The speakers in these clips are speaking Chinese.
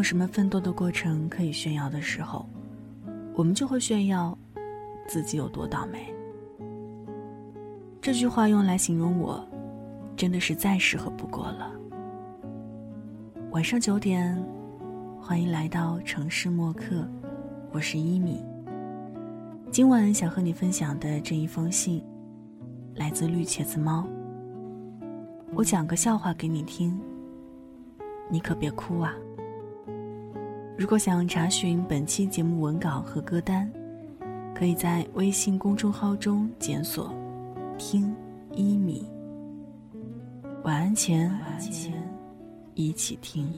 有什么奋斗的过程可以炫耀的时候，我们就会炫耀自己有多倒霉。这句话用来形容我，真的是再适合不过了。晚上九点，欢迎来到城市默客，我是一米。今晚想和你分享的这一封信，来自绿茄子猫。我讲个笑话给你听，你可别哭啊。如果想查询本期节目文稿和歌单，可以在微信公众号中检索“听一米”。晚安前，一起听。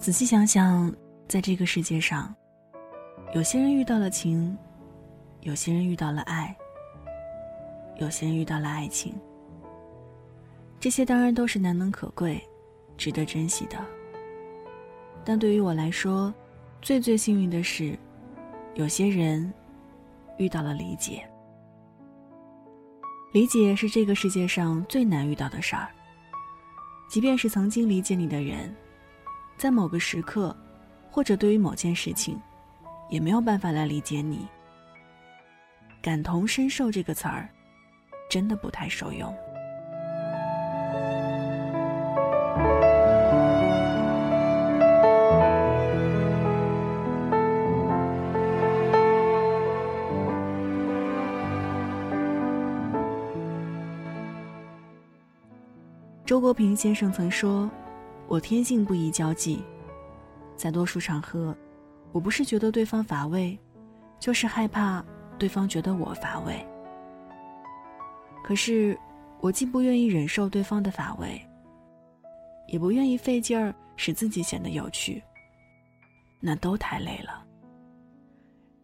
仔细想想，在这个世界上，有些人遇到了情，有些人遇到了爱，有些人遇到了爱情。这些当然都是难能可贵、值得珍惜的。但对于我来说，最最幸运的是，有些人遇到了理解。理解是这个世界上最难遇到的事儿。即便是曾经理解你的人。在某个时刻，或者对于某件事情，也没有办法来理解你。感同身受这个词儿，真的不太受用。周国平先生曾说。我天性不宜交际，在多数场合，我不是觉得对方乏味，就是害怕对方觉得我乏味。可是，我既不愿意忍受对方的乏味，也不愿意费劲儿使自己显得有趣，那都太累了。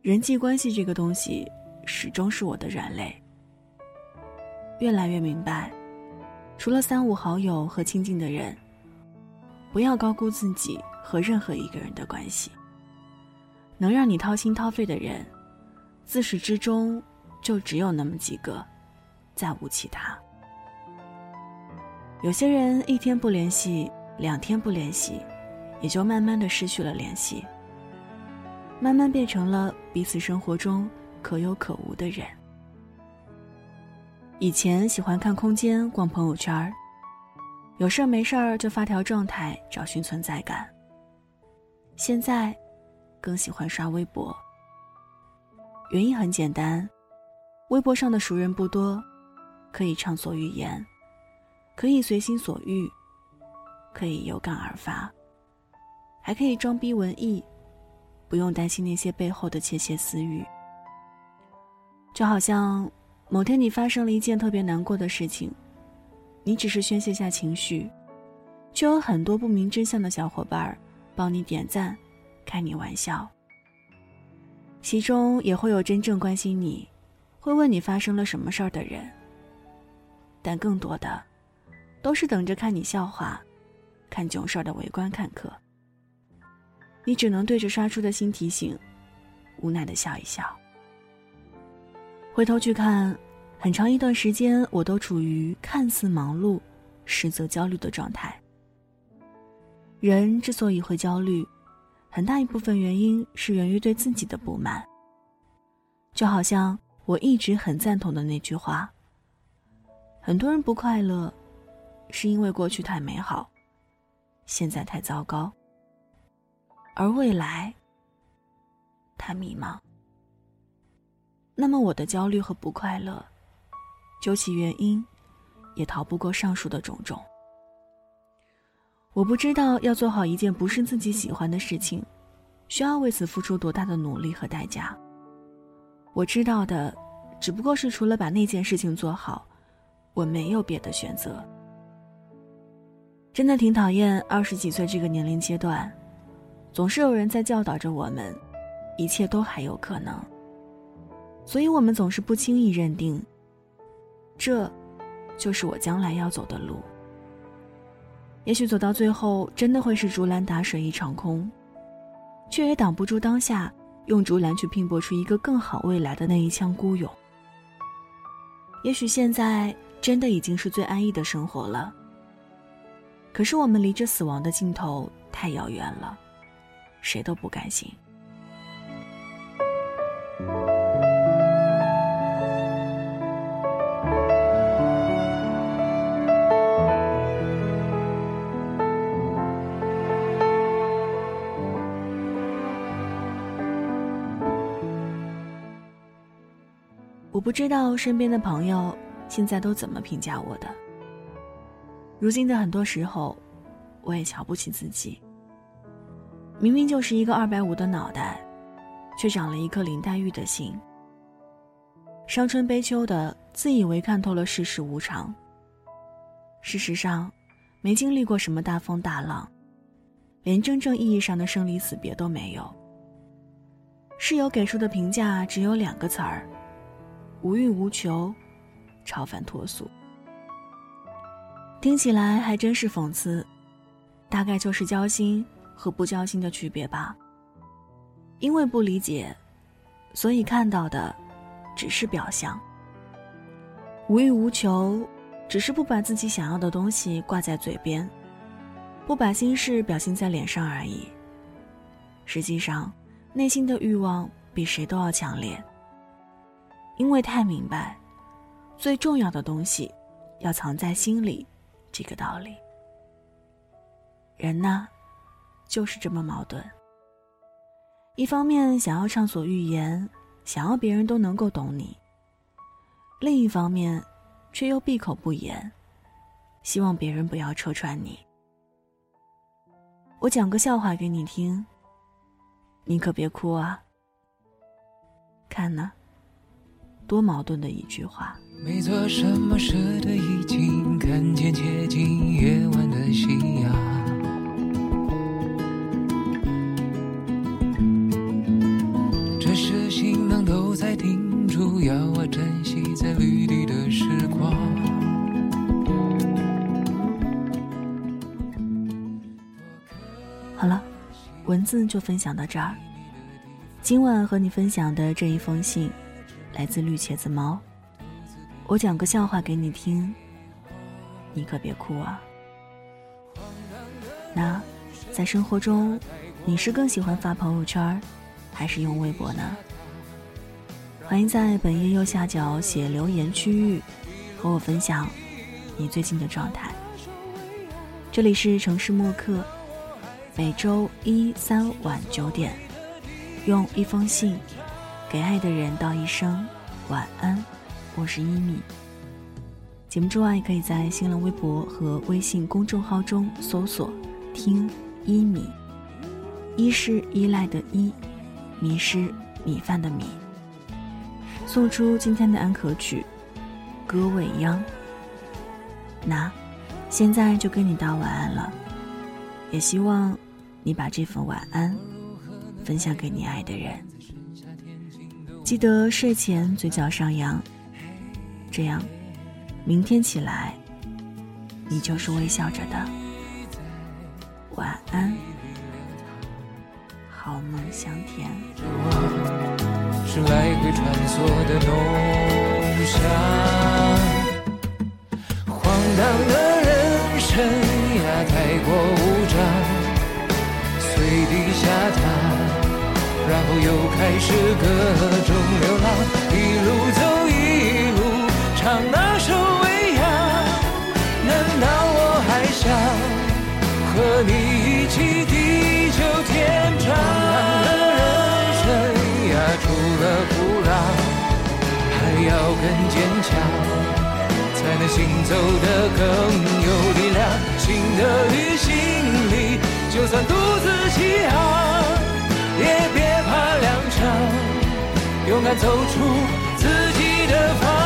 人际关系这个东西，始终是我的软肋。越来越明白，除了三五好友和亲近的人。不要高估自己和任何一个人的关系。能让你掏心掏肺的人，自始至终就只有那么几个，再无其他。有些人一天不联系，两天不联系，也就慢慢的失去了联系，慢慢变成了彼此生活中可有可无的人。以前喜欢看空间，逛朋友圈儿。有事儿没事儿就发条状态找寻存在感。现在，更喜欢刷微博。原因很简单，微博上的熟人不多，可以畅所欲言，可以随心所欲，可以有感而发，还可以装逼文艺，不用担心那些背后的窃窃私语。就好像某天你发生了一件特别难过的事情。你只是宣泄下情绪，却有很多不明真相的小伙伴帮你点赞、开你玩笑。其中也会有真正关心你、会问你发生了什么事儿的人，但更多的都是等着看你笑话、看囧事儿的围观看客。你只能对着刷出的新提醒，无奈的笑一笑。回头去看。很长一段时间，我都处于看似忙碌，实则焦虑的状态。人之所以会焦虑，很大一部分原因是源于对自己的不满。就好像我一直很赞同的那句话：很多人不快乐，是因为过去太美好，现在太糟糕，而未来太迷茫。那么，我的焦虑和不快乐。究其原因，也逃不过上述的种种。我不知道要做好一件不是自己喜欢的事情，需要为此付出多大的努力和代价。我知道的，只不过是除了把那件事情做好，我没有别的选择。真的挺讨厌二十几岁这个年龄阶段，总是有人在教导着我们，一切都还有可能。所以我们总是不轻易认定。这，就是我将来要走的路。也许走到最后，真的会是竹篮打水一场空，却也挡不住当下用竹篮去拼搏出一个更好未来的那一腔孤勇。也许现在真的已经是最安逸的生活了，可是我们离这死亡的尽头太遥远了，谁都不甘心。我不知道身边的朋友现在都怎么评价我的。如今的很多时候，我也瞧不起自己。明明就是一个二百五的脑袋，却长了一颗林黛玉的心。伤春悲秋的，自以为看透了世事无常。事实上，没经历过什么大风大浪，连真正意义上的生离死别都没有。室友给出的评价只有两个词儿。无欲无求，超凡脱俗，听起来还真是讽刺。大概就是交心和不交心的区别吧。因为不理解，所以看到的只是表象。无欲无求，只是不把自己想要的东西挂在嘴边，不把心事表现在脸上而已。实际上，内心的欲望比谁都要强烈。因为太明白，最重要的东西要藏在心里，这个道理。人呢，就是这么矛盾。一方面想要畅所欲言，想要别人都能够懂你；另一方面，却又闭口不言，希望别人不要戳穿你。我讲个笑话给你听，你可别哭啊。看呢。多矛盾的一句话。没做什么事的已经看见接近夜晚的夕阳。这时行囊都在叮嘱，要我珍惜在绿地的时光。好了，文字就分享到这儿。今晚和你分享的这一封信。来自绿茄子猫，我讲个笑话给你听，你可别哭啊。那，在生活中，你是更喜欢发朋友圈，还是用微博呢？欢迎在本页右下角写留言区域，和我分享你最近的状态。这里是城市默客，每周一、三晚九点，用一封信。给爱的人道一声晚安，我是一米。节目之外，可以在新浪微博和微信公众号中搜索“听一米”，一是依赖的依，米是米饭的米。送出今天的安可曲《歌未央》。那，现在就跟你道晚安了，也希望你把这份晚安分享给你爱的人。记得睡前嘴角上扬，这样，明天起来，你就是微笑着的。晚安，好梦香甜。是来回穿梭的浓香，荒唐的人生呀，太过无常，随地下榻。又开始各种流浪，一路走一路唱那首未央。难道我还想和你一起地久天长？的人生呀，除了苦辣，还要更坚强，才能行走得更有力量。新的旅行里，就算独自起航。勇敢走出自己的方